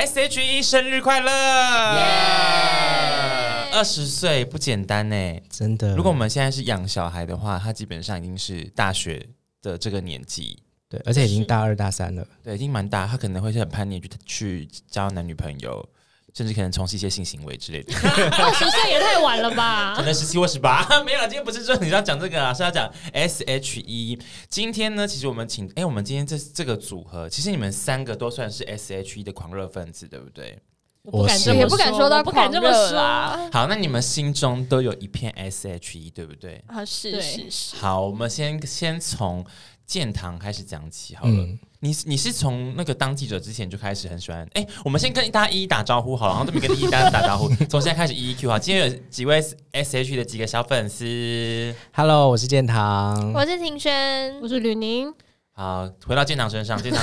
S.H.E 生日快乐！二十岁不简单呢，真的。如果我们现在是养小孩的话，他基本上已经是大学的这个年纪，对，而且已经大二大三了，对，已经蛮大。他可能会是很叛逆，去去交男女朋友。甚至可能从事一些性行为之类的，二十岁也太晚了吧？可能十七或十八，没有了。今天不是说你要讲这个啊，是要讲 S H E。今天呢，其实我们请，哎、欸，我们今天这这个组合，其实你们三个都算是 S H E 的狂热分子，对不对？我不敢这么说，也不敢说到不敢这么说。好，那你们心中都有一片 S H E，对不对？啊，是是是。好，我们先先从建堂开始讲起，好了。嗯你你是从那个当记者之前就开始很喜欢哎、欸，我们先跟大家一一打招呼好了，然后这边跟一一大家打招呼，从现在开始一一 Q 啊。今天有几位 S H 的几个小粉丝，Hello，我是建堂，我是庭轩，我是吕宁。好，回到建堂身上，建堂，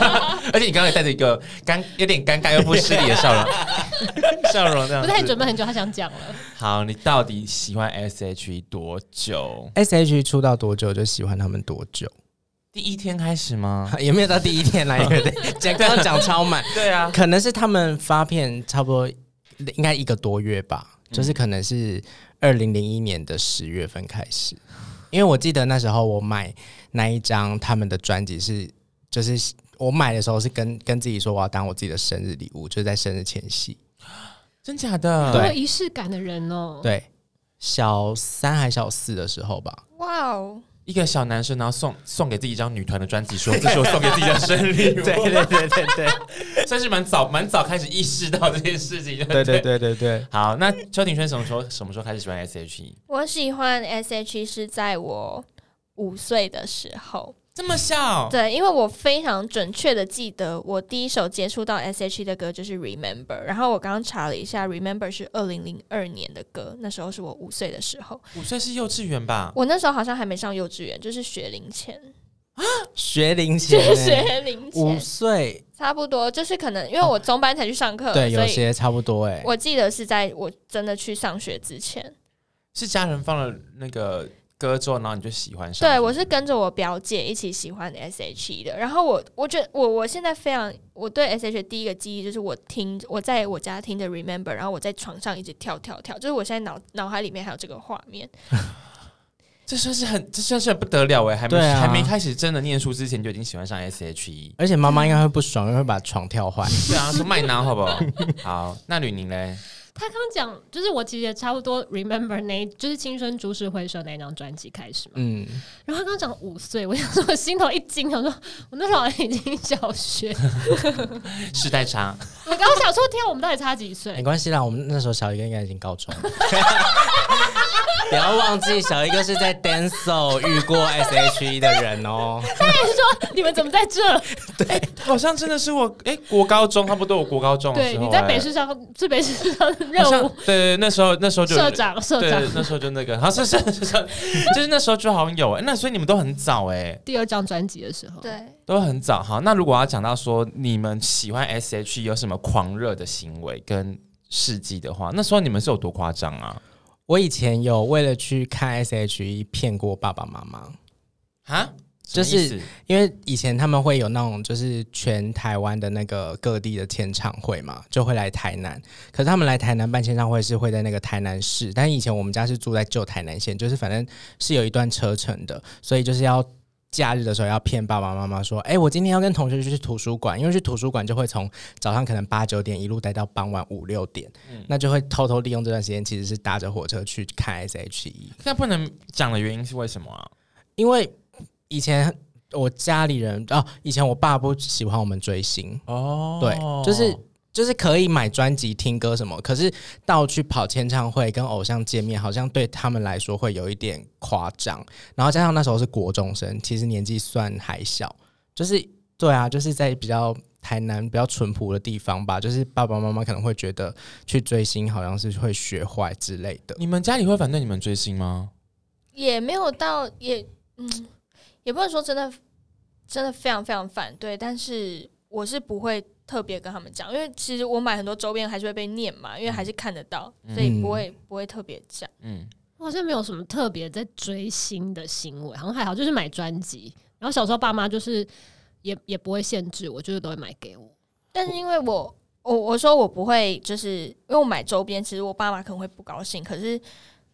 而且你刚刚也带着一个尴有点尴尬又不失礼的笑容，笑容这样，不太准备很久，他想讲了。好，你到底喜欢 S H 多久？S H 出道多久就喜欢他们多久？第一天开始吗？也没有到第一天来，对讲刚刚讲超满。对啊，可能是他们发片差不多应该一个多月吧，嗯、就是可能是二零零一年的十月份开始，因为我记得那时候我买那一张他们的专辑是，就是我买的时候是跟跟自己说我要当我自己的生日礼物，就是在生日前夕。真假的？对，仪式感的人哦。对，小三还小四的时候吧。哇哦。一个小男生，然后送送给自己一张女团的专辑，说 这是我送给自己的生日 礼物。对对对对对，算是蛮早蛮早开始意识到这件事情。对对对对对。好，那邱庭轩什么时候什么时候开始喜欢 S.H.E？我喜欢 S.H.E 是在我五岁的时候。这么小？对，因为我非常准确的记得，我第一首接触到 S.H.E 的歌就是《Remember》，然后我刚刚查了一下，《Remember》是二零零二年的歌，那时候是我五岁的时候。五岁是幼稚园吧？我那时候好像还没上幼稚园，就是学龄前啊，学龄前，学龄前，五岁差不多，就是可能因为我中班才去上课，哦，对，有些差不多哎。我记得是在我真的去上学之前，是家人放了那个。歌之后，然后你就喜欢上。对，我是跟着我表姐一起喜欢 S.H.E 的。然后我，我觉得我我现在非常，我对 S.H.E 第一个记忆就是我听我在我家听着 Remember，然后我在床上一直跳跳跳，就是我现在脑脑海里面还有这个画面。这算是很，这算是很不得了哎，还没、啊、还没开始真的念书之前就已经喜欢上 S.H.E，而且妈妈应该会不爽，因为会把床跳坏。对啊，说麦拿好不好？好，那吕宁嘞？他刚讲，就是我其实也差不多 remember 那，就是青春株式会社那张专辑开始嘛。嗯。然后他刚刚讲五岁，我想说，我心头一惊，想说我那时候好像已经小学。时代差。我刚刚想说，天，我们到底差几岁？没关系啦，我们那时候小一个应该已经高中。不要忘记，小一个是在 Denso 遇过 S.H.E 的人哦。他也是说，你们怎么在这？对、欸，好像真的是我，哎、欸，国高中差不多，我国高中的时候。对，你在北市上是北市上。任务对，对，那时候那时候就社长社长，那时候就那个，好像是 是是，就是那时候就好像有哎，那所以你们都很早哎，第二张专辑的时候，对，都很早。哈，那如果要讲到说你们喜欢 S.H.E 有什么狂热的行为跟事迹的话，那时候你们是有多夸张啊？我以前有为了去看 S.H.E 骗过爸爸妈妈啊。就是因为以前他们会有那种，就是全台湾的那个各地的签唱会嘛，就会来台南。可是他们来台南办签唱会是会在那个台南市，但以前我们家是住在旧台南县，就是反正是有一段车程的，所以就是要假日的时候要骗爸爸妈妈说，哎、欸，我今天要跟同学去图书馆，因为去图书馆就会从早上可能八九点一路待到傍晚五六点，嗯、那就会偷偷利用这段时间，其实是搭着火车去看 S.H.E。那不能讲的原因是为什么啊？因为。以前我家里人哦，以前我爸不喜欢我们追星哦，对，就是就是可以买专辑听歌什么，可是到去跑签唱会跟偶像见面，好像对他们来说会有一点夸张。然后加上那时候是国中生，其实年纪算还小，就是对啊，就是在比较台南比较淳朴的地方吧，就是爸爸妈妈可能会觉得去追星好像是会学坏之类的。你们家里会反对你们追星吗？也没有到也嗯。也不能说真的，真的非常非常反对，但是我是不会特别跟他们讲，因为其实我买很多周边还是会被念嘛，因为还是看得到，嗯、所以不会不会特别讲。嗯，我好像没有什么特别在追星的行为，好像还好，就是买专辑。然后小时候爸妈就是也也不会限制我，就是都会买给我。但是因为我我我说我不会，就是因为我买周边，其实我爸妈可能会不高兴，可是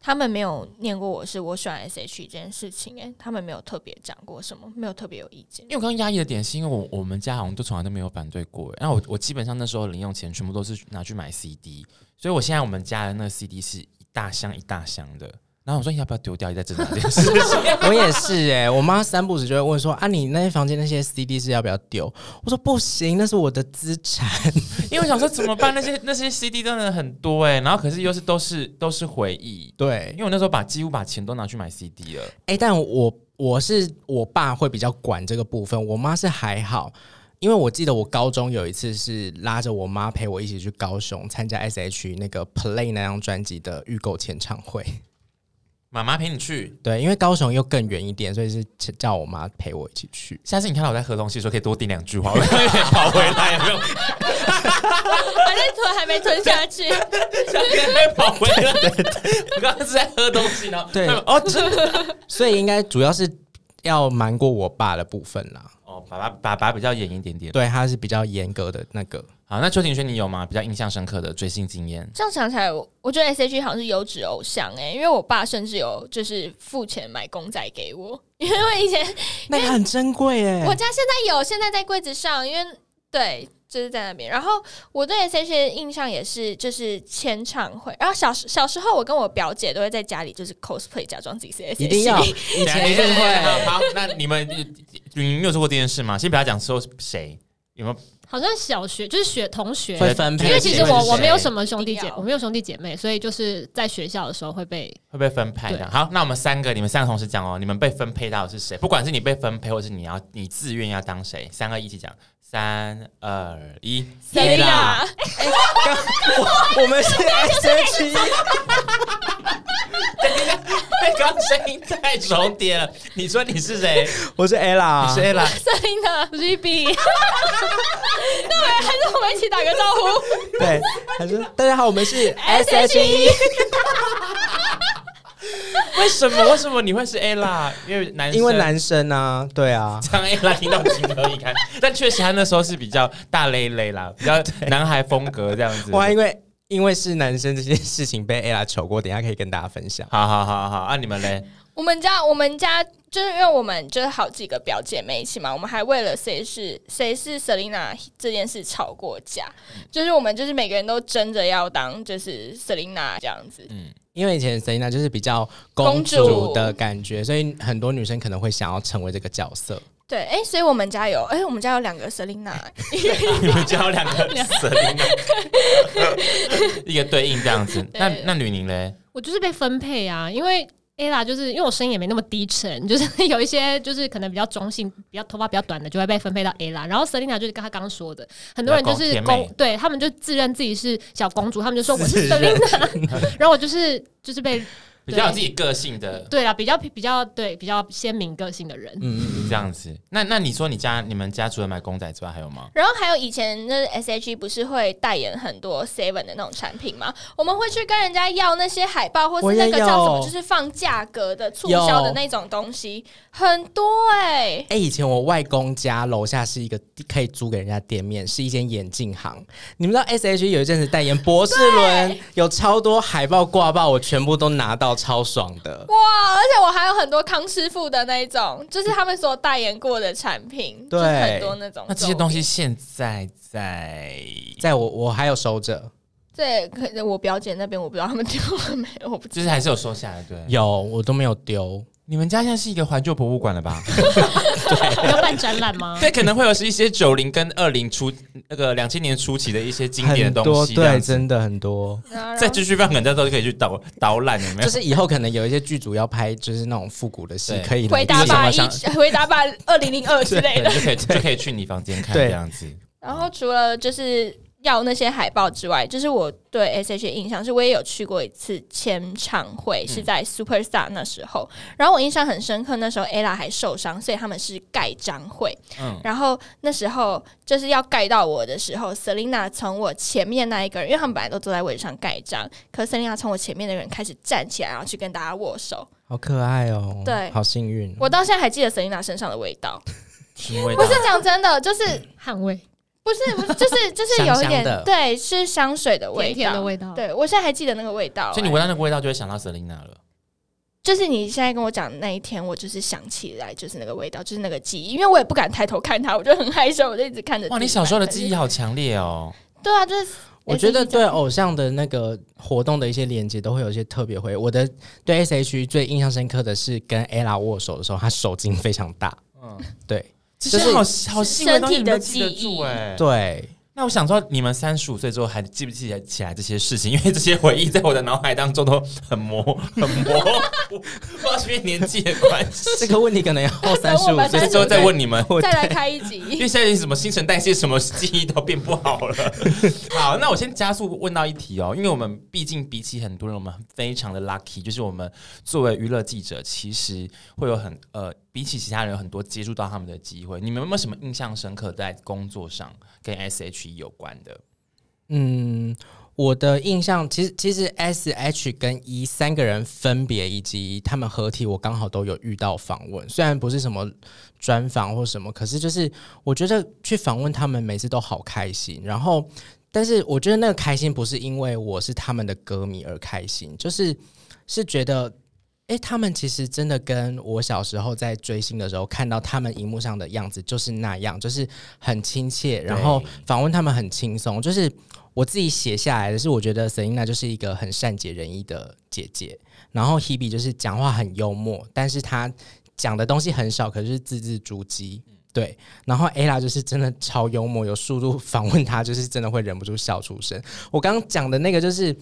他们没有念过我是我喜欢 S H 这件事情，诶，他们没有特别讲过什么，没有特别有意见。因为我刚刚压抑的点是因为我我们家好像都从来都没有反对过，然后我我基本上那时候零用钱全部都是拿去买 C D，所以我现在我们家的那个 C D 是一大箱一大箱的。然后我说你要不要丢掉？你在这这件事情，我也是哎、欸，我妈三不时就会问说啊，你那些房间那些 CD 是要不要丢？我说不行，那是我的资产。因为我想说怎么办？那些那些 CD 真的很多哎、欸，然后可是又是都是都是回忆。对，因为我那时候把几乎把钱都拿去买 CD 了。哎、欸，但我我是我爸会比较管这个部分，我妈是还好。因为我记得我高中有一次是拉着我妈陪我一起去高雄参加 S.H.E 那个 Play 那张专辑的预购签唱会。妈妈陪你去，对，因为高雄又更远一点，所以是叫我妈陪我一起去。下次你看到我在喝东西的时候，可以多订两句话，我 可以跑回来，有没有？反正吞还没吞下去，下次可以跑回来。我刚刚是在喝东西，然后对哦，所以应该主要是要瞒过我爸的部分啦。哦，爸爸爸爸比较严一点点，对，他是比较严格的那个。好，那邱庭轩，你有吗？比较印象深刻的追星经验？这样想起来，我我觉得 S H E 好像是优质偶像哎、欸，因为我爸甚至有就是付钱买公仔给我，因为以前 那个很珍贵哎。我家现在有，现在在柜子上，因为对，就是在那边。然后我对 S H E 的印象也是就是签唱会，然后小时小时候我跟我表姐都会在家里就是 cosplay 假装自己是 S H E，一定要以前一定会。好，那你们你们有做过这件事吗？先不要讲说谁有没有。好像小学就是学同学。会分配，因为其实我我没有什么兄弟姐，我没有兄弟姐妹，所以就是在学校的时候会被会被分配的。好，那我们三个，你们三个同时讲哦，你们被分配到的是谁？不管是你被分配，或是你要你自愿要当谁，三个一起讲，三二一，Selina，我们是 S.H.E。哎，刚声音太重叠了。你说你是谁？我是 Ella，你是 Ella。Selina，我是 Hebe。那还是我们一起打个招呼。对，还是大家好，我们是 S.H.E。为什么？为什么你会是 Ella？因为男，因为男生啊，对啊。这样 Ella 听到情何以堪？但确实他那时候是比较大咧咧啦，比较男孩风格这样子。哇因为。因为是男生，这件事情被 Ella 糗过，等下可以跟大家分享。好好好好，啊你们嘞？我们家我们家就是因为我们就是好几个表姐妹一起嘛，我们还为了谁是谁是 Selina 这件事吵过架，嗯、就是我们就是每个人都争着要当就是 Selina 这样子。嗯，因为以前 Selina 就是比较公主的感觉，所以很多女生可能会想要成为这个角色。对，哎、欸，所以我们家有，哎、欸，我们家有两个 Selina，你们家有两个 Selina，一个对应这样子。那那吕宁嘞？我就是被分配啊，因为 Ella 就是因为我声音也没那么低沉，就是有一些就是可能比较中性、比较头发比较短的，就会被分配到 Ella。然后 Selina 就是跟她刚刚说的，很多人就是公，对他们就自认自己是小公主，他们就说我是 Selina，然后我就是就是被。比较有自己个性的，对啊，比较比较对比较鲜明个性的人，嗯嗯，这样子。那那你说你家你们家除了买公仔之外还有吗？然后还有以前那 S H E 不是会代言很多 Seven 的那种产品吗？我们会去跟人家要那些海报，或是那个叫什么，就是放价格的促销的那种东西，很多哎、欸。哎、欸，以前我外公家楼下是一个可以租给人家店面，是一间眼镜行。你们知道 S H E 有一阵子代言博士伦，有超多海报挂报，我全部都拿到。超爽的哇！而且我还有很多康师傅的那一种，就是他们所代言过的产品，对，很多那种。那这些东西现在在在我我还有收着。对，可能我表姐那边我不知道他们丢了没有，我不知道。就是还是有收下来，对，有我都没有丢。你们家现在是一个怀旧博物馆了吧？对，要办展览吗？对，可能会有是一些九零跟二零初那个两千年初期的一些经典的东西，对，真的很多。再继续放，可能大家都可以去导导览，有没有？就是以后可能有一些剧组要拍，就是那种复古的戏，可以 回答吧一，回答吧二零零二之类的，就可以就可以去你房间看这样子。然后除了就是。要那些海报之外，就是我对 S.H.E 的印象是，我也有去过一次签唱会，是在 Superstar 那时候。嗯、然后我印象很深刻，那时候 Ella 还受伤，所以他们是盖章会。嗯、然后那时候就是要盖到我的时候，Selina 从我前面那一个人，因为他们本来都坐在位置上盖章，可 Selina 从我前面的人开始站起来，然后去跟大家握手，好可爱哦！对，好幸运。我到现在还记得 Selina 身上的味道，什么味道？不是讲真的，就是汗味。不是不是，就是就是有一点对，是香水的味道，甜甜的味道。对我现在还记得那个味道，所以你闻到那个味道就会想到 Selina 了。就是你现在跟我讲的那一天，我就是想起来，就是那个味道，就是那个记忆，因为我也不敢抬头看他，我就很害羞，我就一直看着。哇，你小时候的记忆好强烈哦！对啊，就是我觉得对偶像的那个活动的一些连接，都会有一些特别回忆。我的对 S.H.E 最印象深刻的是跟 Ella 握手的时候，他手劲非常大。嗯，对，就是好好细微的东西都记得住哎，对。那我想说，你们三十五岁之后还记不记得起来这些事情？因为这些回忆在我的脑海当中都很模 很模糊，不知道是不是年纪的关系。这个问题可能要三十五岁之后再问你们，再来开一集。因为现在什么新陈代谢、什么记忆都变不好了。好，那我先加速问到一题哦，因为我们毕竟比起很多人，我们非常的 lucky，就是我们作为娱乐记者，其实会有很呃。比起其他人有很多接触到他们的机会，你们有没有什么印象深刻在工作上跟 S.H.E 有关的？嗯，我的印象其实其实 S.H 跟 E 三个人分别以及他们合体，我刚好都有遇到访问，虽然不是什么专访或什么，可是就是我觉得去访问他们每次都好开心。然后，但是我觉得那个开心不是因为我是他们的歌迷而开心，就是是觉得。诶，他们其实真的跟我小时候在追星的时候看到他们荧幕上的样子就是那样，就是很亲切，然后访问他们很轻松。就是我自己写下来的是，我觉得 Selina 就是一个很善解人意的姐姐，然后 Hebe 就是讲话很幽默，但是她讲的东西很少，可是字字珠玑。对，然后 Ella 就是真的超幽默，有速度访问她，就是真的会忍不住笑出声。我刚刚讲的那个就是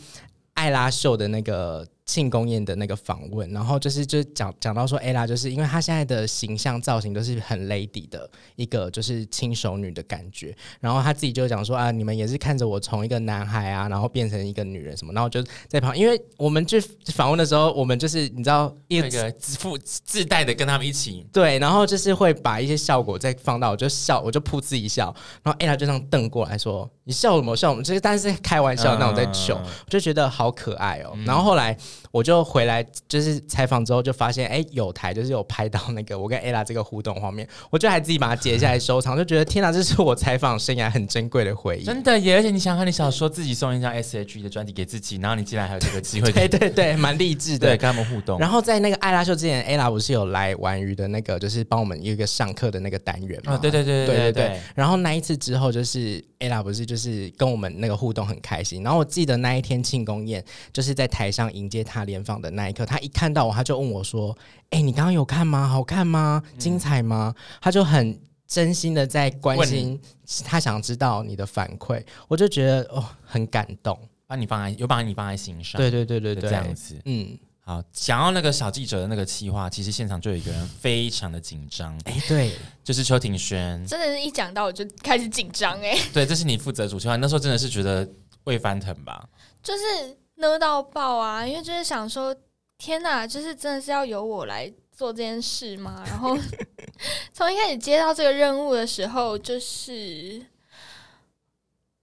艾拉秀的那个。庆功宴的那个访问，然后就是就讲讲到说，Ella 就是因为她现在的形象造型都是很 lady 的一个就是轻熟女的感觉，然后她自己就讲说啊，你们也是看着我从一个男孩啊，然后变成一个女人什么，然后就在旁，因为我们去访问的时候，我们就是你知道一个自负自带的跟他们一起。对，然后就是会把一些效果再放到，我就笑，我就噗嗤一笑，然后 Ella 就这样瞪过来说，你笑什么笑什么？就是但是开玩笑那种在糗，我就觉得好可爱哦，然后后来。我就回来，就是采访之后就发现，哎、欸，有台就是有拍到那个我跟 Ella 这个互动画面，我就还自己把它截下来收藏，就觉得天哪，这是我采访生涯很珍贵的回忆。真的耶！而且你想想看，你小时候自己送一张 S.H.E 的专辑给自己，然后你竟然还有这个机会，对对对，蛮励志的，对，跟他们互动。然后在那个艾拉秀之前，Ella 不是有来玩鱼的那个，就是帮我们一个上课的那个单元嘛？哦，对对对对对对，对，对。然后那一次之后，就是 Ella 不是就是跟我们那个互动很开心。然后我记得那一天庆功宴，就是在台上迎接他联访的那一刻。他一看到我，他就问我说：“哎、欸，你刚刚有看吗？好看吗？精彩吗？”嗯、他就很真心的在关心，他想知道你的反馈。我就觉得哦，很感动，把你放在有把你放在心上。对对对对对，这样子。嗯，好，想要那个小记者的那个企划，其实现场就有一个人非常的紧张。哎、欸，对，就是邱庭轩。真的是一讲到我就开始紧张哎。对，这是你负责主企划，那时候真的是觉得胃翻腾吧？就是 nervous 到爆啊，因为就是想说。天呐，就是真的是要由我来做这件事吗？然后 从一开始接到这个任务的时候，就是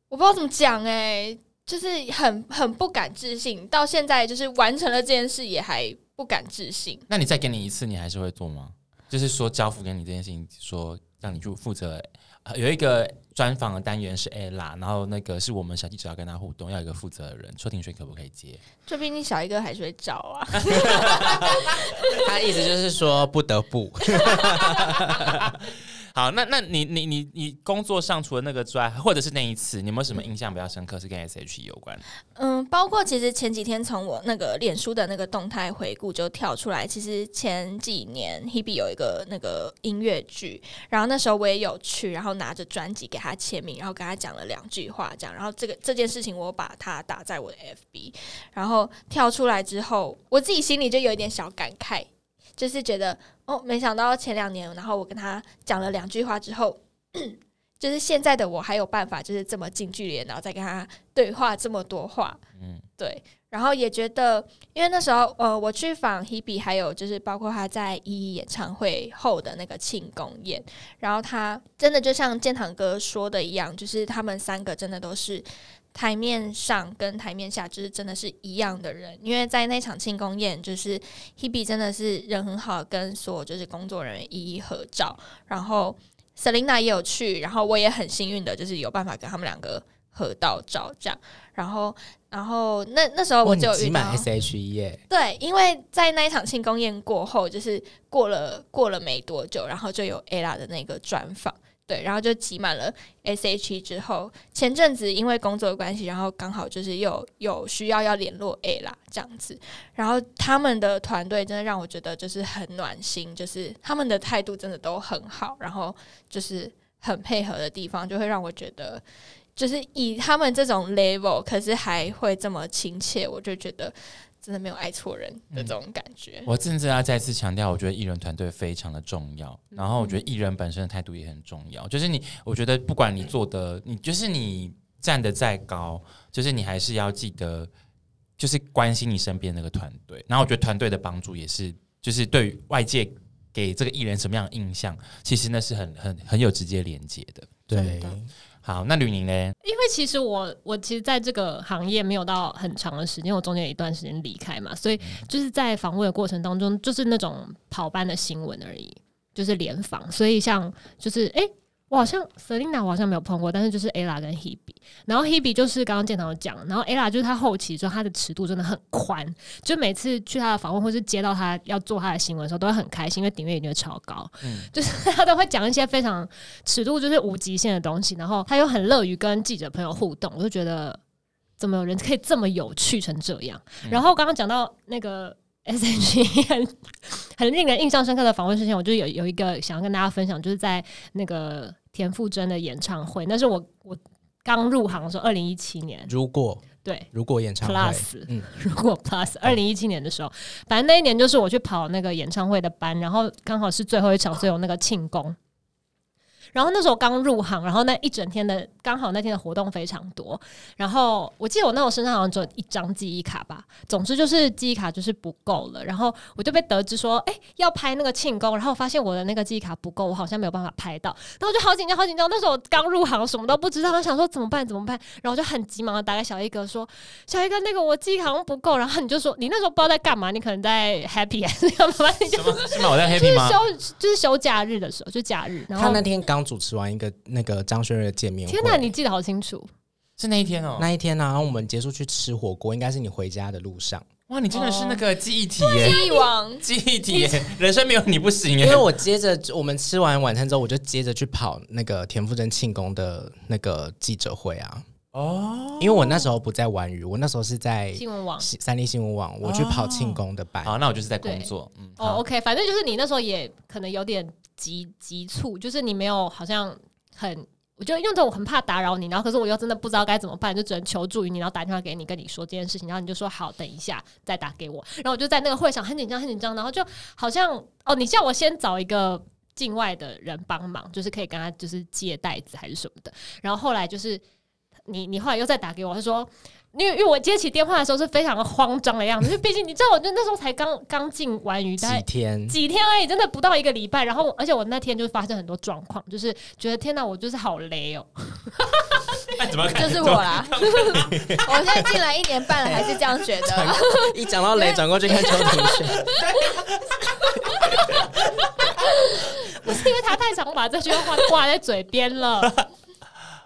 我不知道怎么讲哎、欸，就是很很不敢置信。到现在就是完成了这件事，也还不敢置信。那你再给你一次，你还是会做吗？就是说交付给你这件事情，说让你去负责。有一个专访的单元是 Ella，然后那个是我们小记者要跟他互动，要有一个负责的人，邱庭轩可不可以接？这比你小一个还是会找啊。他意思就是说不得不。好，那那你你你你工作上除了那个之外，或者是那一次，你有没有什么印象比较深刻是跟 S.H.E 有关？嗯，包括其实前几天从我那个脸书的那个动态回顾就跳出来，其实前几年 Hebe 有一个那个音乐剧，然后那时候我也有去，然后拿着专辑给他签名，然后跟他讲了两句话，这样，然后这个这件事情我把它打在我的 F.B，然后跳出来之后，我自己心里就有一点小感慨。就是觉得哦，没想到前两年，然后我跟他讲了两句话之后，就是现在的我还有办法，就是这么近距离，然后再跟他对话这么多话，嗯，对。然后也觉得，因为那时候呃，我去访 Hebe，还有就是包括他在一一演唱会后的那个庆功宴，然后他真的就像建堂哥说的一样，就是他们三个真的都是。台面上跟台面下就是真的是一样的人，因为在那场庆功宴，就是 Hebe 真的是人很好，跟所有就是工作人员一一合照，然后 Selina 也有去，然后我也很幸运的，就是有办法跟他们两个合到照这样。然后，然后那那时候我就遇到 S.H.E 耶。对，因为在那一场庆功宴过后，就是过了过了没多久，然后就有 Ella 的那个专访。对，然后就挤满了 S.H.E 之后，前阵子因为工作的关系，然后刚好就是有有需要要联络 A 啦这样子，然后他们的团队真的让我觉得就是很暖心，就是他们的态度真的都很好，然后就是很配合的地方，就会让我觉得，就是以他们这种 level，可是还会这么亲切，我就觉得。真的没有爱错人的这种感觉。嗯、我甚至要再次强调，我觉得艺人团队非常的重要。然后我觉得艺人本身的态度也很重要。就是你，我觉得不管你做的，你就是你站得再高，就是你还是要记得，就是关心你身边那个团队。然后我觉得团队的帮助也是，就是对于外界给这个艺人什么样的印象，其实那是很很很有直接连接的。对。好，那吕宁呢？因为其实我我其实在这个行业没有到很长的时间，我中间有一段时间离开嘛，所以就是在访问的过程当中，就是那种跑班的新闻而已，就是联访，所以像就是哎。欸我好像 Selina 我好像没有碰过，但是就是 Ella 跟 Hebe，然后 Hebe 就是刚刚建棠有讲，然后 Ella 就是她后期说她的尺度真的很宽，就每次去她的访问或是接到她要做她的新闻的时候，都会很开心，因为点阅率超高，嗯，就是他都会讲一些非常尺度就是无极限的东西，然后他又很乐于跟记者朋友互动，我就觉得怎么有人可以这么有趣成这样？然后刚刚讲到那个。S.H.E 很很令人印象深刻的访问事情，我就有有一个想要跟大家分享，就是在那个田馥甄的演唱会，那是我我刚入行的时候，二零一七年。如果对，如果演唱会 Plus，嗯，如果 Plus，二零一七年的时候，反正那一年就是我去跑那个演唱会的班，然后刚好是最后一场，所以有那个庆功。然后那时候刚入行，然后那一整天的刚好那天的活动非常多，然后我记得我那时候身上好像只有一张记忆卡吧，总之就是记忆卡就是不够了，然后我就被得知说，哎，要拍那个庆功，然后发现我的那个记忆卡不够，我好像没有办法拍到，然后我就好紧张，好紧张。那时候我刚入行，什么都不知道，我想说怎么办怎么办，然后我就很急忙的打给小一哥说，小一哥那个我记忆卡好像不够，然后你就说你那时候不知道在干嘛，你可能在 happy 还是干嘛？什么？是吗？我在 happy 吗？就是休就是休假日的时候，就假日。然后他那天刚。主持完一个那个张轩睿的见面会，天哪，你记得好清楚，是那一天哦，那一天呢、啊，然后我们结束去吃火锅，应该是你回家的路上。哇，你真的是那个记忆体耶，记忆王，记忆体耶，人生没有你不行耶。因为我接着我们吃完晚餐之后，我就接着去跑那个田馥甄庆功的那个记者会啊。哦，因为我那时候不在玩鱼，我那时候是在新闻网、三立新闻网，我去跑庆功的班。好，那我就是在工作。嗯，哦，OK，反正就是你那时候也可能有点急急促，就是你没有好像很，我就用这种很怕打扰你，然后可是我又真的不知道该怎么办，就只能求助于你，然后打电话给你，跟你说这件事情，然后你就说好，等一下再打给我。然后我就在那个会上很紧张，很紧张，然后就好像哦，你叫我先找一个境外的人帮忙，就是可以跟他就是借袋子还是什么的。然后后来就是。你你后来又再打给我，他说，因为因为我接起电话的时候是非常的慌张的样子，因为毕竟你知道，我就那时候才刚刚进完鱼，几天几天而已，真的不到一个礼拜。然后而且我那天就发生很多状况，就是觉得天哪，我就是好雷哦、喔。怎么就是我啦？我现在进来一年半了，还是这样觉得。一讲到雷，转过去看邱庭轩。不是因为他太常把这句话挂在嘴边了。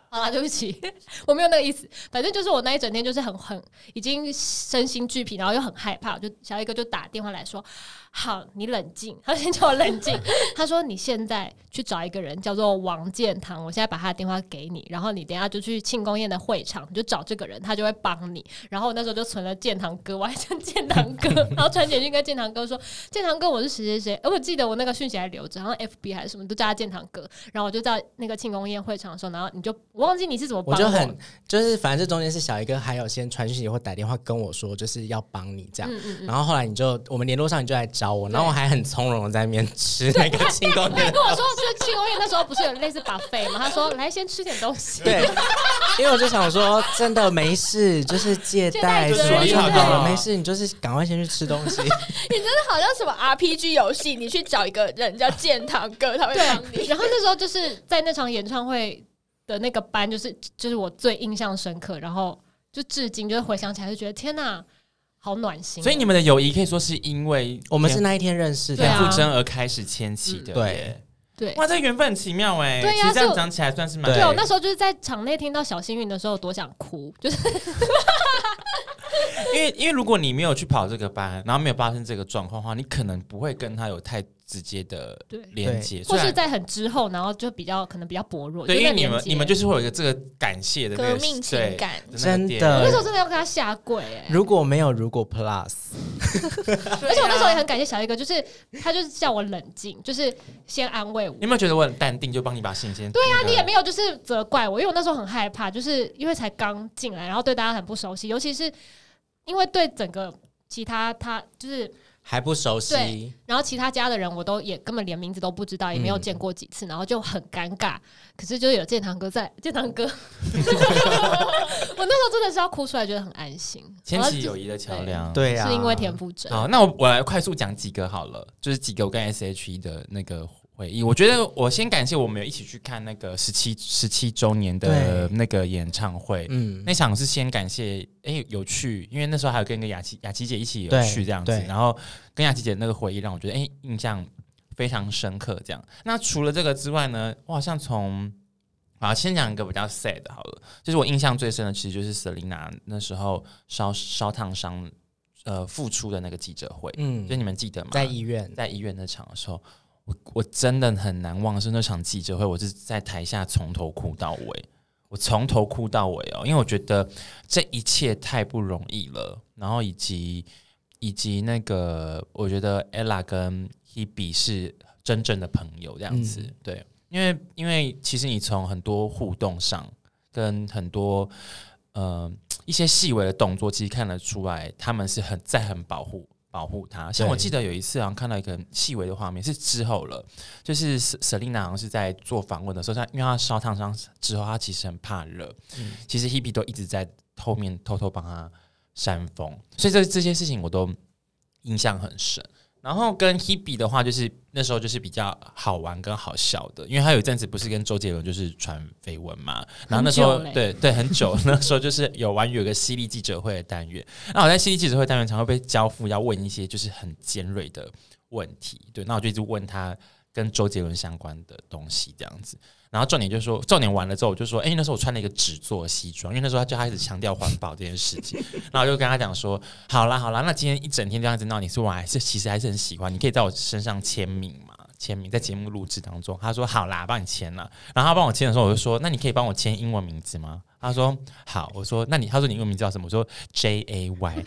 啊，对不起，我没有那个意思。反正就是我那一整天就是很很已经身心俱疲，然后又很害怕，就小黑哥就打电话来说。好，你冷静。他先叫我冷静。他说：“你现在去找一个人，叫做王建堂。我现在把他的电话给你，然后你等下就去庆功宴的会场，你就找这个人，他就会帮你。然后那时候就存了建堂哥，我还叫建堂哥，然后传简讯跟建堂哥说：建堂哥，我是谁谁谁。而我记得我那个讯息还留着，然后 FB 还是什么，都叫他建堂哥。然后我就在那个庆功宴会场的时候，然后你就我忘记你是怎么帮我，我就很就是反正这中间是小一哥，还有先传讯息或打电话跟我说，就是要帮你这样。嗯嗯嗯然后后来你就我们联络上，你就来找我，然后我还很从容的在那边吃那个庆功宴。跟我说是庆功宴，那时候不是有类似 buffet 吗？他说来先吃点东西。对，因为我就想说真的没事，就是借贷什么的，没事，你就是赶快先去吃东西。你真的好像什么 RPG 游戏，你去找一个人叫建堂哥，他会帮你。然后那时候就是在那场演唱会的那个班，就是就是我最印象深刻，然后就至今就是回想起来就觉得天哪。好暖心，所以你们的友谊可以说是因为我们是那一天认识的，田馥甄而开始牵起的。对对，哇，这缘分很奇妙哎。对呀，其实这样讲起来算是蛮对。我那时候就是在场内听到小幸运的时候，多想哭，就是。因为因为如果你没有去跑这个班，然后没有发生这个状况的话，你可能不会跟他有太直接的连接，或是在很之后，然后就比较可能比较薄弱。对，因为你们你们就是会有一个这个感谢的革命情感，真的。那时候真的要跟他下跪哎！如果没有如果 Plus，而且我那时候也很感谢小一哥，就是他就是叫我冷静，就是先安慰我。你有没有觉得我很淡定，就帮你把信先？对啊，你也没有就是责怪我，因为我那时候很害怕，就是因为才刚进来，然后对大家很不熟悉，尤其是。因为对整个其他他就是还不熟悉，然后其他家的人我都也根本连名字都不知道，也没有见过几次，嗯、然后就很尴尬。可是就有建堂哥在，建堂哥，我那时候真的是要哭出来，觉得很安心，牵起友谊的桥梁。对呀，是因为田馥甄。好，那我我来快速讲几个好了，就是几个我跟 S.H.E 的那个。回忆，我觉得我先感谢我们有一起去看那个十七十七周年的那个演唱会，嗯，那场是先感谢，哎、欸，有趣，因为那时候还有跟一个雅琪雅琪姐一起有去这样子，然后跟雅琪姐那个回忆让我觉得哎、欸、印象非常深刻。这样，那除了这个之外呢，我好像从啊先讲一个比较 sad 好了，就是我印象最深的其实就是 Selina 那时候烧烧烫伤呃复出的那个记者会，嗯，就你们记得吗？在医院，在医院那场的时候。我我真的很难忘是那场记者会，我是在台下从头哭到尾，我从头哭到尾哦，因为我觉得这一切太不容易了，然后以及以及那个，我觉得 Ella 跟 Hebe 是真正的朋友这样子，嗯、对，因为因为其实你从很多互动上，跟很多呃一些细微的动作，其实看得出来他们是很在很保护。保护他，像我记得有一次好像看到一个很细微的画面，是之后了，就是 Selina 好像是在做访问的时候，他因为他烧烫伤之后，他其实很怕热，嗯、其实 Hebe 都一直在后面偷偷帮他扇风，所以这这些事情我都印象很深。然后跟 Hebe 的话，就是那时候就是比较好玩跟好笑的，因为他有一阵子不是跟周杰伦就是传绯闻嘛，然后那时候对对很久，那时候就是有玩有个犀利记者会的单元，那我在犀利记者会单元常会被交付要问一些就是很尖锐的问题，对，那我就一直问他跟周杰伦相关的东西这样子。然后重点就是说，重点完了之后，我就说，哎，那时候我穿了一个纸做西装，因为那时候他就开始强调环保这件事情。然后我就跟他讲说，好啦好啦，那今天一整天这样子闹，你说我还是其实还是很喜欢，你可以在我身上签名嘛？签名在节目录制当中。他说好啦，帮你签了。然后他帮我签的时候，我就说，那你可以帮我签英文名字吗？他说好。我说那你，他说你英文名字叫什么？我说 J A Y。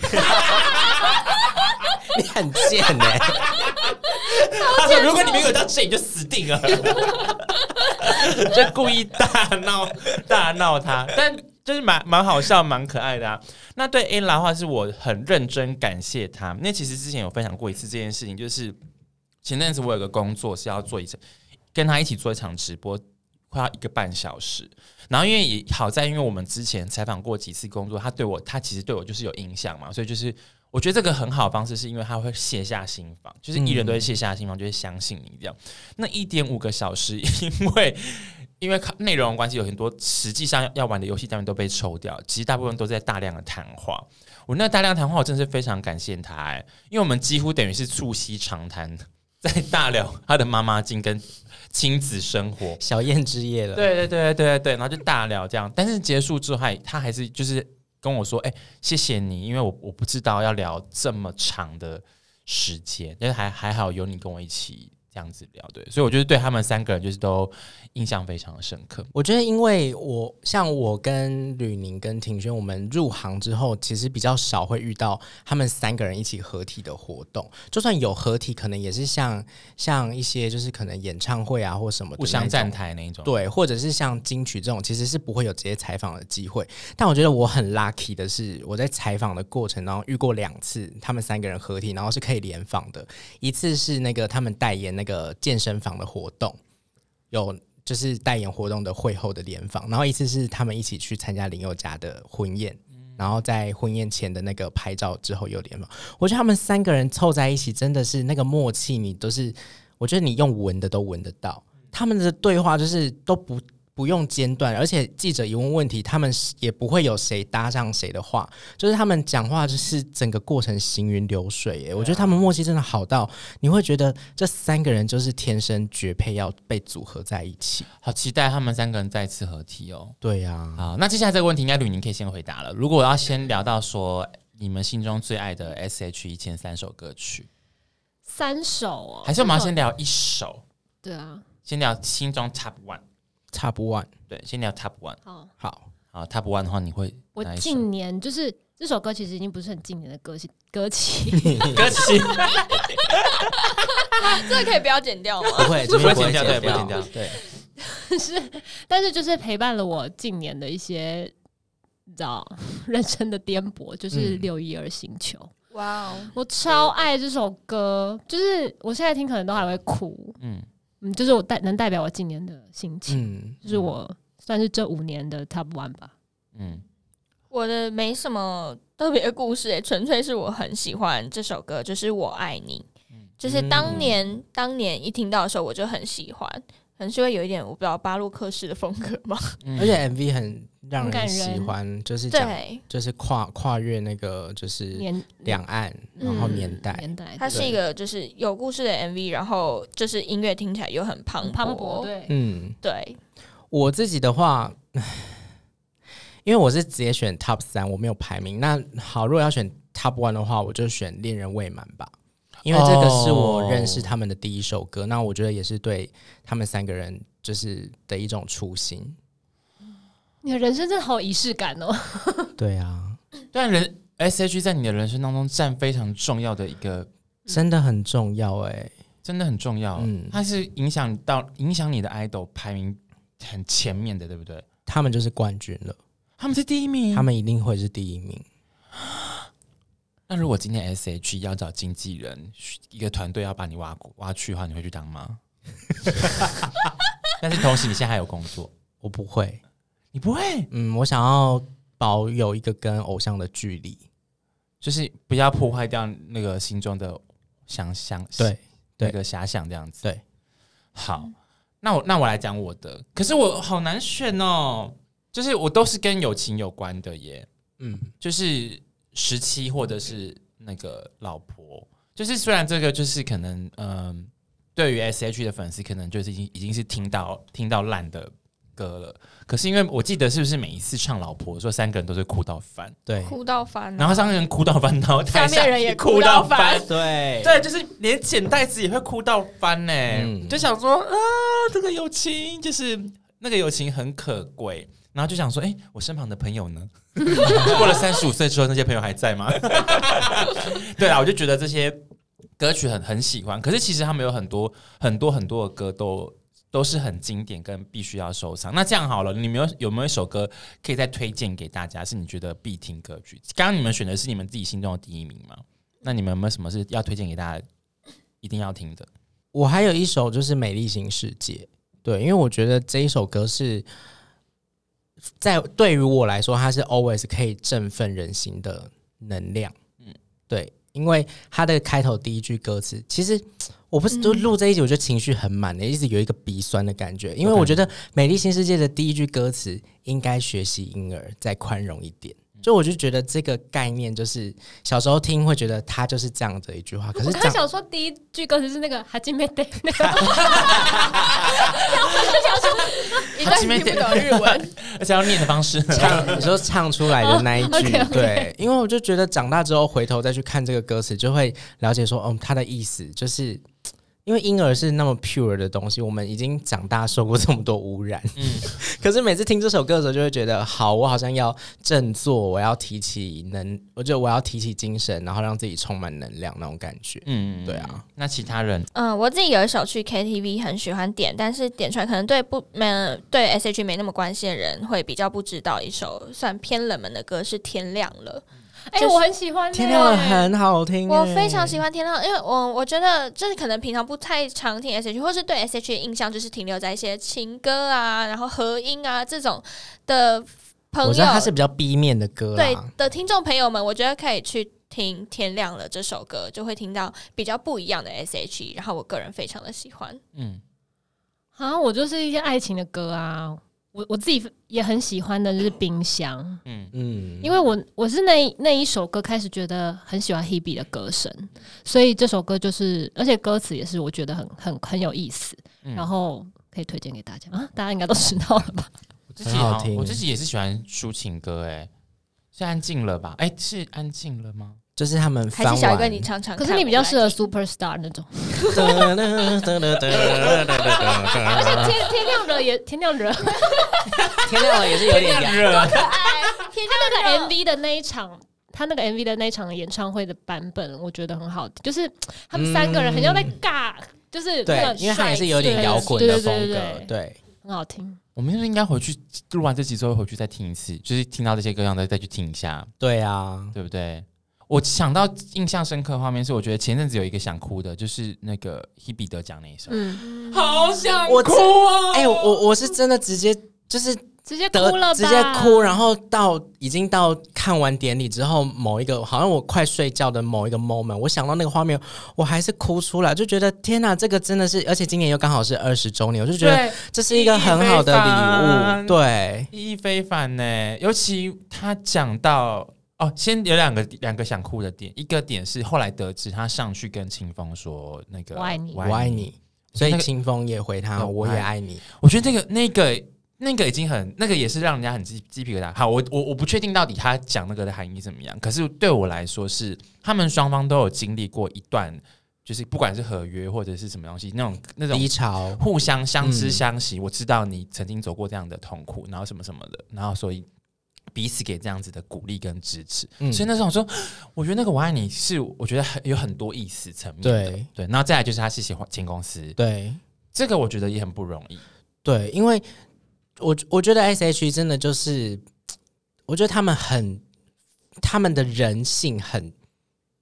你很贱呢、欸。他说如果你没有到 J，你就死定了。就故意大闹大闹他，但就是蛮蛮好笑、蛮可爱的啊。那对 Ella 的话，是我很认真感谢他。那其实之前有分享过一次这件事情，就是前阵子我有个工作是要做一次，跟他一起做一场直播，快要一个半小时。然后因为也好在，因为我们之前采访过几次工作，他对我，他其实对我就是有影响嘛，所以就是。我觉得这个很好的方式，是因为他会卸下心防，就是艺人都会卸下心防，就会相信你这样。那一点五个小时，因为因为内容关系，有很多实际上要玩的游戏单元都被抽掉，其实大部分都在大量的谈话。我那大量谈话，我真的是非常感谢他，哎，因为我们几乎等于是促膝长谈，在大聊他的妈妈经跟亲子生活、小燕之夜了。对对对对对对，然后就大聊这样，但是结束之后，还他还是就是。跟我说，哎、谢谢你，因为我我不知道要聊这么长的时间，但是还还好有你跟我一起。这样子聊对，所以我觉得对他们三个人就是都印象非常的深刻。我觉得，因为我像我跟吕宁跟庭轩，我们入行之后，其实比较少会遇到他们三个人一起合体的活动。就算有合体，可能也是像像一些就是可能演唱会啊或什么互相站台那一种，对，或者是像金曲这种，其实是不会有直接采访的机会。但我觉得我很 lucky 的是，我在采访的过程当中遇过两次他们三个人合体，然后是可以联访的。一次是那个他们代言那那个健身房的活动，有就是代言活动的会后的联访，然后一次是他们一起去参加林宥嘉的婚宴，然后在婚宴前的那个拍照之后又联访。我觉得他们三个人凑在一起真的是那个默契，你都是我觉得你用闻的都闻得到，他们的对话就是都不不用间断，而且记者一问问题，他们也不会有谁搭上谁的话，就是他们讲话就是整个过程行云流水。耶，我觉得他们默契真的好到你会觉得这三个人就是天生绝配，要被组合在一起。好期待他们三个人再次合体哦。对呀、啊，好，那接下来这个问题应该吕宁可以先回答了。如果我要先聊到说你们心中最爱的 S.H.E 前三首歌曲，三首哦，还是我们要先聊一首？对啊，先聊心中 Top One。Top One，对，先聊 Top One。好，好，好，Top One 的话，你会我近年就是这首歌，其实已经不是很近年的歌曲，歌曲，歌曲，这个可以不要剪掉吗？不会，不会剪掉，对，不会剪掉，对。是，但是就是陪伴了我近年的一些，你知道，人生的颠簸，就是六一二星球。哇哦，我超爱这首歌，就是我现在听可能都还会哭。嗯。嗯，就是我代能代表我今年的心情，嗯，就是我算是这五年的 top one 吧。嗯，我的没什么特别的故事，欸，诶，纯粹是我很喜欢这首歌，就是我爱你。嗯，就是当年，嗯，当年一听到的时候，我就很喜欢，可能是会有一点我不知道巴洛克式的风格嘛，嗯，而且 MV 很。让人喜欢，就是讲，就是跨跨越那个，就是两岸，然后年代，年代，它是一个就是有故事的 MV，然后就是音乐听起来又很磅礴，对，嗯，对。我自己的话，因为我是直接选 Top 三，我没有排名。那好，如果要选 Top one 的话，我就选《恋人未满》吧，因为这个是我认识他们的第一首歌，那我觉得也是对他们三个人就是的一种初心。你的人生真的好有仪式感哦！对啊，但人 S H 在你的人生当中占非常重要的一个，真的很重要哎，真的很重要。嗯，它是影响到影响你的 idol 排名很前面的，对不对？他们就是冠军了，他们是第一名，他们一定会是第一名。那如果今天 S H 要找经纪人，一个团队要把你挖挖去的话，你会去当吗？但是同时你现在还有工作，我不会。你不会？嗯，我想要保有一个跟偶像的距离，就是不要破坏掉那个心中的想象，对，那个遐想这样子。对，好，那我那我来讲我的，可是我好难选哦，就是我都是跟友情有关的耶，嗯，就是十七或者是那个老婆，就是虽然这个就是可能，嗯、呃，对于 S H 的粉丝可能就是已经已经是听到听到烂的。歌了，可是因为我记得是不是每一次唱老婆说三个人都是哭到翻，对，哭到翻，啊，然后三个人哭到翻，然后下面人也 哭到翻，对。对，就是连剪带子也会哭到翻呢，嗯，就想说啊，这个友情就是那个友情很可贵，然后就想说，哎，我身旁的朋友呢？过了三十五岁之后，那些朋友还在吗？对啊，我就觉得这些歌曲很很喜欢，可是其实他们有很多很多很多的歌都。都是很经典跟必须要收藏。那这样好了，你们有有没有一首歌可以再推荐给大家？是你觉得必听歌曲？刚刚你们选的是你们自己心中的第一名吗？那你们有没有什么是要推荐给大家一定要听的？我还有一首就是《美丽新世界》，对，因为我觉得这一首歌是在对于我来说，它是 always 可以振奋人心的能量。嗯，对，因为它的开头第一句歌词其实。我不是都录这一集，我觉得情绪很满的，一直有一个鼻酸的感觉，因为我觉得《美丽新世界》的第一句歌词应该学习婴儿再宽容一点。就我就觉得这个概念就是小时候听会觉得它就是这样的一句话，可是我想说第一句歌词是那个哈基梅德，那个，然后我就想说一段听不懂日文，而且要念的方式。唱，你说唱出来的那一句，对，因为我就觉得长大之后回头再去看这个歌词，就会了解说，嗯，它的意思就是。因为婴儿是那么 pure 的东西，我们已经长大受过这么多污染，嗯，可是每次听这首歌的时候，就会觉得好，我好像要振作，我要提起能，我觉得我要提起精神，然后让自己充满能量那种感觉，嗯，对啊。那其他人，嗯，我自己有一首去 KTV 很喜欢点，但是点出来可能对不没对 SH 没那么关心的人会比较不知道一首算偏冷门的歌是《天亮了》。哎、欸，我很喜欢、欸、天亮了，很好听、欸。我非常喜欢天亮，因为我我觉得就是可能平常不太常听 S H，或是对 S H 的印象就是停留在一些情歌啊，然后和音啊这种的朋友。我知道他是比较 B 面的歌，对的听众朋友们，我觉得可以去听《天亮了》这首歌，就会听到比较不一样的 S H。然后我个人非常的喜欢。嗯，啊，我就是一些爱情的歌啊。我我自己也很喜欢的就是冰箱，嗯嗯，因为我我是那那一首歌开始觉得很喜欢 Hebe 的歌声，所以这首歌就是，而且歌词也是我觉得很很很有意思，嗯、然后可以推荐给大家啊，大家应该都知道了吧？我自己好听，我自己也是喜欢抒情歌，哎，是安静了吧？哎，是安静了吗？就是他们还是想跟你唱唱，可是你比较适合 Superstar 那种。而且天天亮了也天亮了，天亮了也是有点 热。可爱，天那个 MV 的那一场，他那个 MV 的那一场演唱会的版本，我觉得很好，就是他们三个人很像在尬，就是对，因为他也是有点摇滚的风格，对，很好听。我们是不是应该回去录完这集之后回去再听一次，就是听到这些歌，然后再再去听一下。对啊，对不对？我想到印象深刻的画面是，我觉得前阵子有一个想哭的，就是那个 Hebe 得奖那一首，嗯，好想哭啊！哎、欸，我我是真的直接就是直接哭了，直接哭，然后到已经到看完典礼之后，某一个好像我快睡觉的某一个 moment，我想到那个画面，我还是哭出来，就觉得天哪，这个真的是，而且今年又刚好是二十周年，我就觉得这是一个很好的礼物，对，意义非凡呢，尤其他讲到。哦，先有两个两个想哭的点，一个点是后来得知他上去跟清风说那个我爱你，我爱你，所以清风也回他我也爱你。我觉得那个那个那个已经很那个也是让人家很鸡鸡皮疙瘩。好，我我我不确定到底他讲那个的含义怎么样，可是对我来说是他们双方都有经历过一段，就是不管是合约或者是什么东西那种那种低潮，互相相知相惜。嗯、我知道你曾经走过这样的痛苦，然后什么什么的，然后所以。彼此给这样子的鼓励跟支持，嗯、所以那时候我说，我觉得那个我爱你是我觉得很有很多意思层面的，对。对。然后再来就是他是喜欢进公司，对。这个我觉得也很不容易，对，因为我我觉得 S.H.E 真的就是，我觉得他们很他们的人性很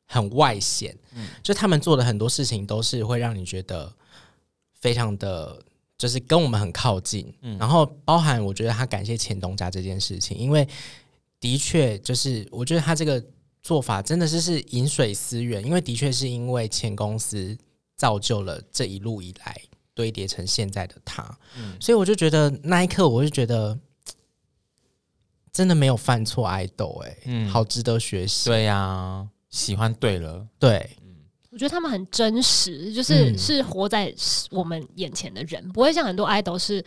很外显，嗯，就他们做的很多事情都是会让你觉得非常的。就是跟我们很靠近，嗯，然后包含我觉得他感谢前东家这件事情，因为的确就是我觉得他这个做法真的是是饮水思源，因为的确是因为前公司造就了这一路以来堆叠成现在的他，嗯，所以我就觉得那一刻我就觉得真的没有犯错爱豆哎，嗯，好值得学习，对呀，啊，喜欢对了，对。我觉得他们很真实，就是是活在我们眼前的人，嗯、不会像很多 idol 是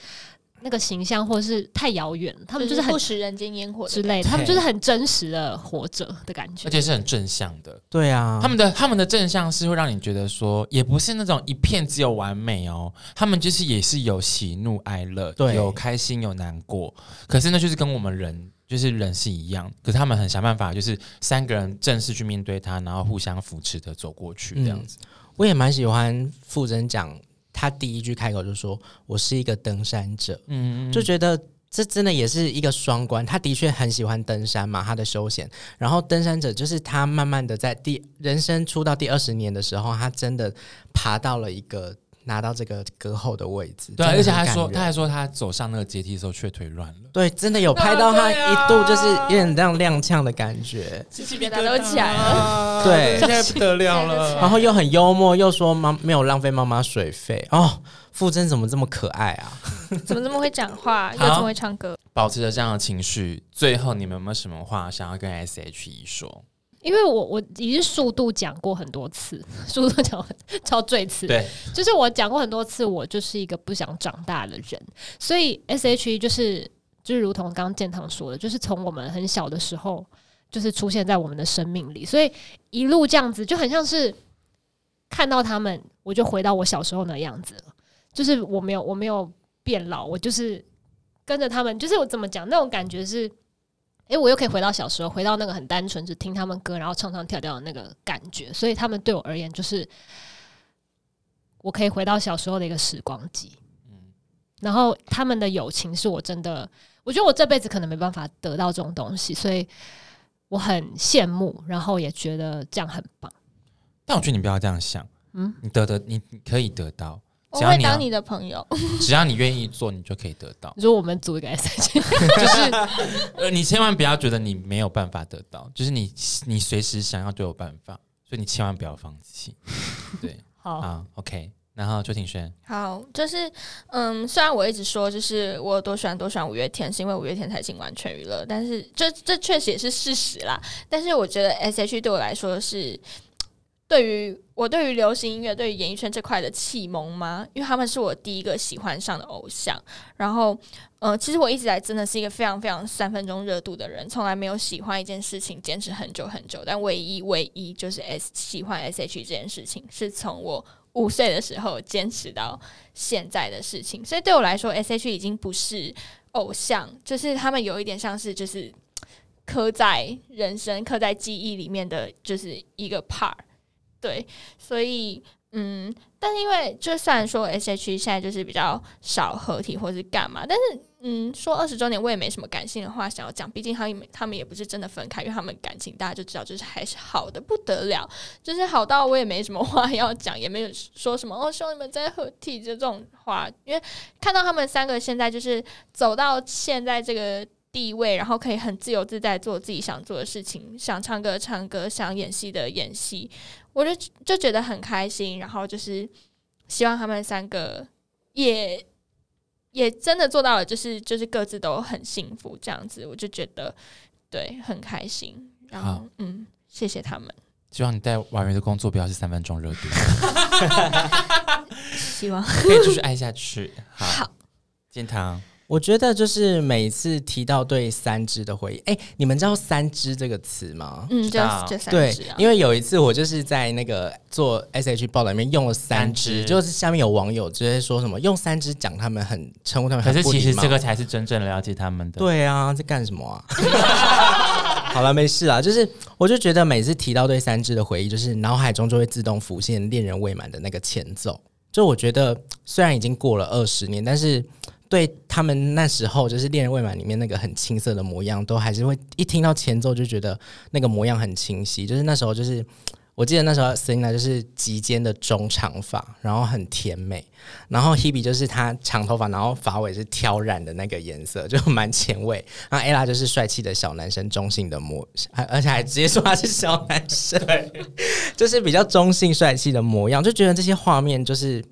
那个形象，或者是太遥远。他们就是很不食人间烟火之类的，他们就是很真实的活着的感觉，而且是很正向的。对啊，他们的他们的正向是会让你觉得说，也不是那种一片只有完美哦，他们就是也是有喜怒哀乐，对，有开心有难过。可是那就是跟我们人。就是人是一样，可是他们很想办法，就是三个人正式去面对他，然后互相扶持的走过去这样子。嗯、我也蛮喜欢傅真讲他第一句开口就说：“我是一个登山者。”嗯，就觉得这真的也是一个双关。他的确很喜欢登山嘛，他的休闲。然后登山者就是他慢慢的在第人生出到第二十年的时候，他真的爬到了一个。拿到这个歌后的位置，对，而且他说，他还说他走上那个阶梯的时候却腿软了。对，真的有拍到他一度就是有点这样踉跄的感觉，鸡皮疙瘩都起来了。对，现在不得了了。然后又很幽默，又说妈没有浪费妈妈水费哦。傅真怎么这么可爱啊？怎么这么会讲话，又这么会唱歌？保持着这样的情绪，最后你们有没有什么话想要跟 S.H.E 说？因为我我已经速度讲过很多次，速度讲超最次，对，就是我讲过很多次，我就是一个不想长大的人，所以 S.H.E 就是就是如同刚刚建堂说的，就是从我们很小的时候就是出现在我们的生命里，所以一路这样子就很像是看到他们，我就回到我小时候那样子了，就是我没有我没有变老，我就是跟着他们，就是我怎么讲那种感觉是。诶，我又可以回到小时候，回到那个很单纯，只听他们歌，然后唱唱跳跳的那个感觉。所以他们对我而言，就是我可以回到小时候的一个时光机。嗯，然后他们的友情是我真的，我觉得我这辈子可能没办法得到这种东西，所以我很羡慕，然后也觉得这样很棒。但我觉得你不要这样想，嗯，你得得，你可以得到。我会当你的朋友，只要你愿意做，你就可以得到。你说我们组一个 S.H.E，就是 呃，你千万不要觉得你没有办法得到，就是你你随时想要都有办法，所以你千万不要放弃。对，好啊，OK，然后邱庭轩，好，就是嗯，虽然我一直说就是我有多喜欢多喜欢五月天，是因为五月天才进完全娱乐，但是这这确实也是事实啦。但是我觉得 S.H.E 对我来说是对于我对于流行音乐、对于演艺圈这块的启蒙吗？因为他们是我第一个喜欢上的偶像。然后，呃，其实我一直来真的是一个非常非常三分钟热度的人，从来没有喜欢一件事情坚持很久很久。但唯一唯一就是 S 喜欢 S H 这件事情，是从我。五岁的时候坚持到现在的事情，所以对我来说，S H 已经不是偶像，就是他们有一点像是就是刻在人生、刻在记忆里面的，就是一个 part。对，所以嗯，但是因为就算说 S.H.E 现在就是比较少合体或是干嘛，但是。嗯，说二十周年我也没什么感性的话想要讲，毕竟他们他们也不是真的分开，因为他们感情大家就知道，就是还是好的不得了，就是好到我也没什么话要讲，也没有说什么哦，希望你们再合体这种话，因为看到他们三个现在就是走到现在这个地位，然后可以很自由自在做自己想做的事情，想唱歌唱歌，想演戏的演戏，我就就觉得很开心，然后就是希望他们三个也。也真的做到了，就是就是各自都很幸福这样子，我就觉得对很开心。然后嗯，谢谢他们。希望你带婉瑜的工作不要是三分钟热度。希望可以继续爱下去。好，好建棠。我觉得就是每次提到对三只的回忆，哎、欸，你们知道“三只”这个词吗？嗯，就就三只、啊。对，因为有一次我就是在那个做 SH 报道里面用了三只，三就是下面有网友直接说什么用三只讲他们很称呼他们很，可是其实这个才是真正了解他们的。对啊，在干什么啊？好了，没事啊，就是我就觉得每次提到对三只的回忆，就是脑海中就会自动浮现《恋人未满》的那个前奏。就我觉得虽然已经过了二十年，但是。对他们那时候就是《恋人未满》里面那个很青涩的模样，都还是会一听到前奏就觉得那个模样很清晰。就是那时候，就是我记得那时候 Selina 就是及肩的中长发，然后很甜美。然后 Hebe 就是她长头发，然后发尾是挑染的那个颜色，就蛮前卫。然后 Ella 就是帅气的小男生，中性的模，而且还直接说他是小男生，就是比较中性帅气的模样，就觉得这些画面就是。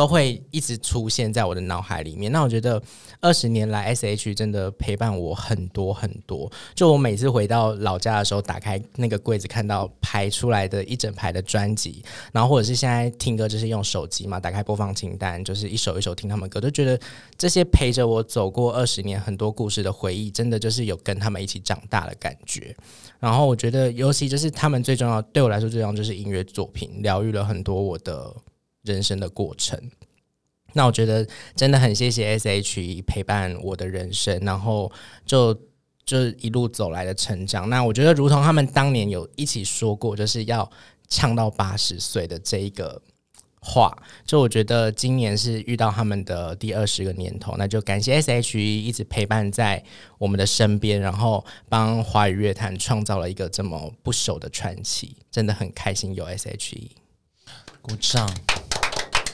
都会一直出现在我的脑海里面。那我觉得二十年来，S.H. 真的陪伴我很多很多。就我每次回到老家的时候，打开那个柜子，看到排出来的一整排的专辑，然后或者是现在听歌就是用手机嘛，打开播放清单，就是一首一首听他们歌，都觉得这些陪着我走过二十年很多故事的回忆，真的就是有跟他们一起长大的感觉。然后我觉得，尤其就是他们最重要，对我来说最重要就是音乐作品，疗愈了很多我的。人生的过程，那我觉得真的很谢谢 S.H.E 陪伴我的人生，然后就就一路走来的成长。那我觉得，如同他们当年有一起说过，就是要唱到八十岁的这一个话，就我觉得今年是遇到他们的第二十个年头，那就感谢 S.H.E 一直陪伴在我们的身边，然后帮华语乐坛创造了一个这么不朽的传奇，真的很开心有 S.H.E，鼓掌。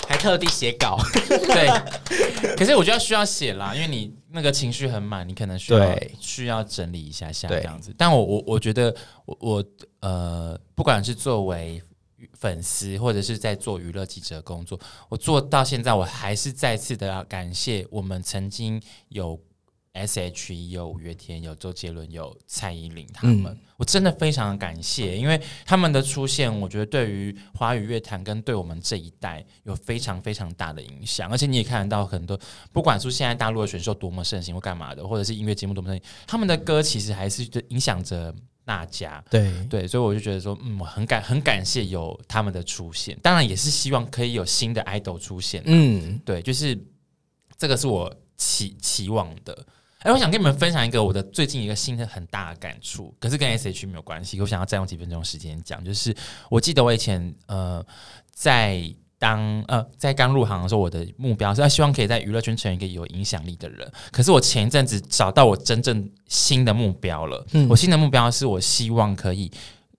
还特地写稿，对，可是我觉得需要写啦，因为你那个情绪很满，你可能需要对需要整理一下下这样子。但我我我觉得我我呃，不管是作为粉丝或者是在做娱乐记者工作，我做到现在，我还是再次的要感谢我们曾经有。S.H.E 有五月天，有周杰伦，有蔡依林，他们、嗯、我真的非常感谢，因为他们的出现，我觉得对于华语乐坛跟对我们这一代有非常非常大的影响。而且你也看得到很多，不管是现在大陆的选秀多么盛行或干嘛的，或者是音乐节目多么盛行，他们的歌其实还是影响着大家。对对，所以我就觉得说，嗯，我很感很感谢有他们的出现，当然也是希望可以有新的 idol 出现。嗯，对，就是这个是我期期望的。哎，我想跟你们分享一个我的最近一个新的很大的感触，可是跟 S.H.E 没有关系。我想要占用几分钟时间讲，就是我记得我以前呃在当呃在刚入行的时候，我的目标是要希望可以在娱乐圈成为一个有影响力的人。可是我前一阵子找到我真正新的目标了，嗯，我新的目标是我希望可以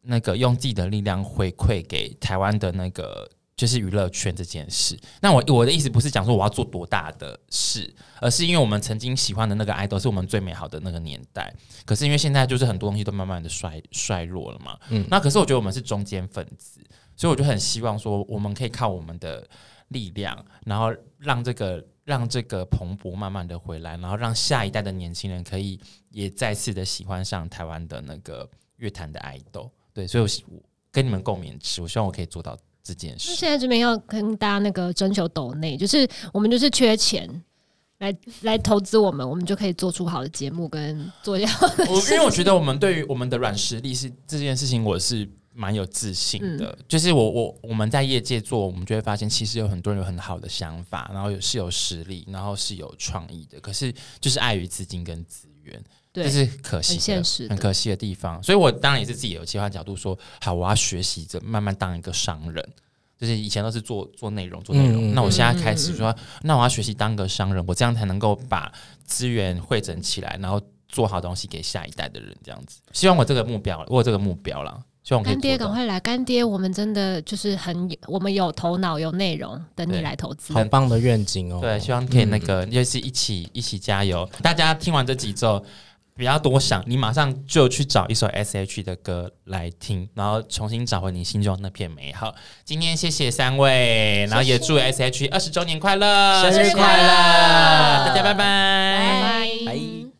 那个用自己的力量回馈给台湾的那个。就是娱乐圈这件事，那我我的意思不是讲说我要做多大的事，而是因为我们曾经喜欢的那个 idol 是我们最美好的那个年代，可是因为现在就是很多东西都慢慢的衰衰落了嘛，嗯，那可是我觉得我们是中间分子，所以我就很希望说我们可以靠我们的力量，然后让这个让这个蓬勃慢慢的回来，然后让下一代的年轻人可以也再次的喜欢上台湾的那个乐坛的爱豆。对，所以我跟你们共勉之，我希望我可以做到这件事。现在这边要跟大家那个征求抖内，就是我们就是缺钱。来来投资我们，我们就可以做出好的节目跟做下。我因为我觉得我们对于我们的软实力是这件事情，我是蛮有自信的。嗯、就是我我我们在业界做，我们就会发现，其实有很多人有很好的想法，然后有是有实力，然后是有创意的。可是就是碍于资金跟资源，这是可惜的，很现实，很可惜的地方。所以我当然也是自己有切换角度说，好，我要学习着慢慢当一个商人。就是以前都是做做内容，做内容。嗯、那我现在开始说，嗯嗯、那我要学习当个商人，我这样才能够把资源汇整起来，然后做好东西给下一代的人。这样子，希望我这个目标，我有这个目标了。希望干爹赶快来，干爹，我们真的就是很，我们有头脑，有内容，等你来投资。很棒的愿景哦。对，希望可以那个，就是一起一起加油。大家听完这几周。不要多想，你马上就去找一首 S.H.E 的歌来听，然后重新找回你心中那片美好。今天谢谢三位，然后也祝 S.H.E 二十周年快乐，生日快乐，大家拜拜，拜拜。拜拜。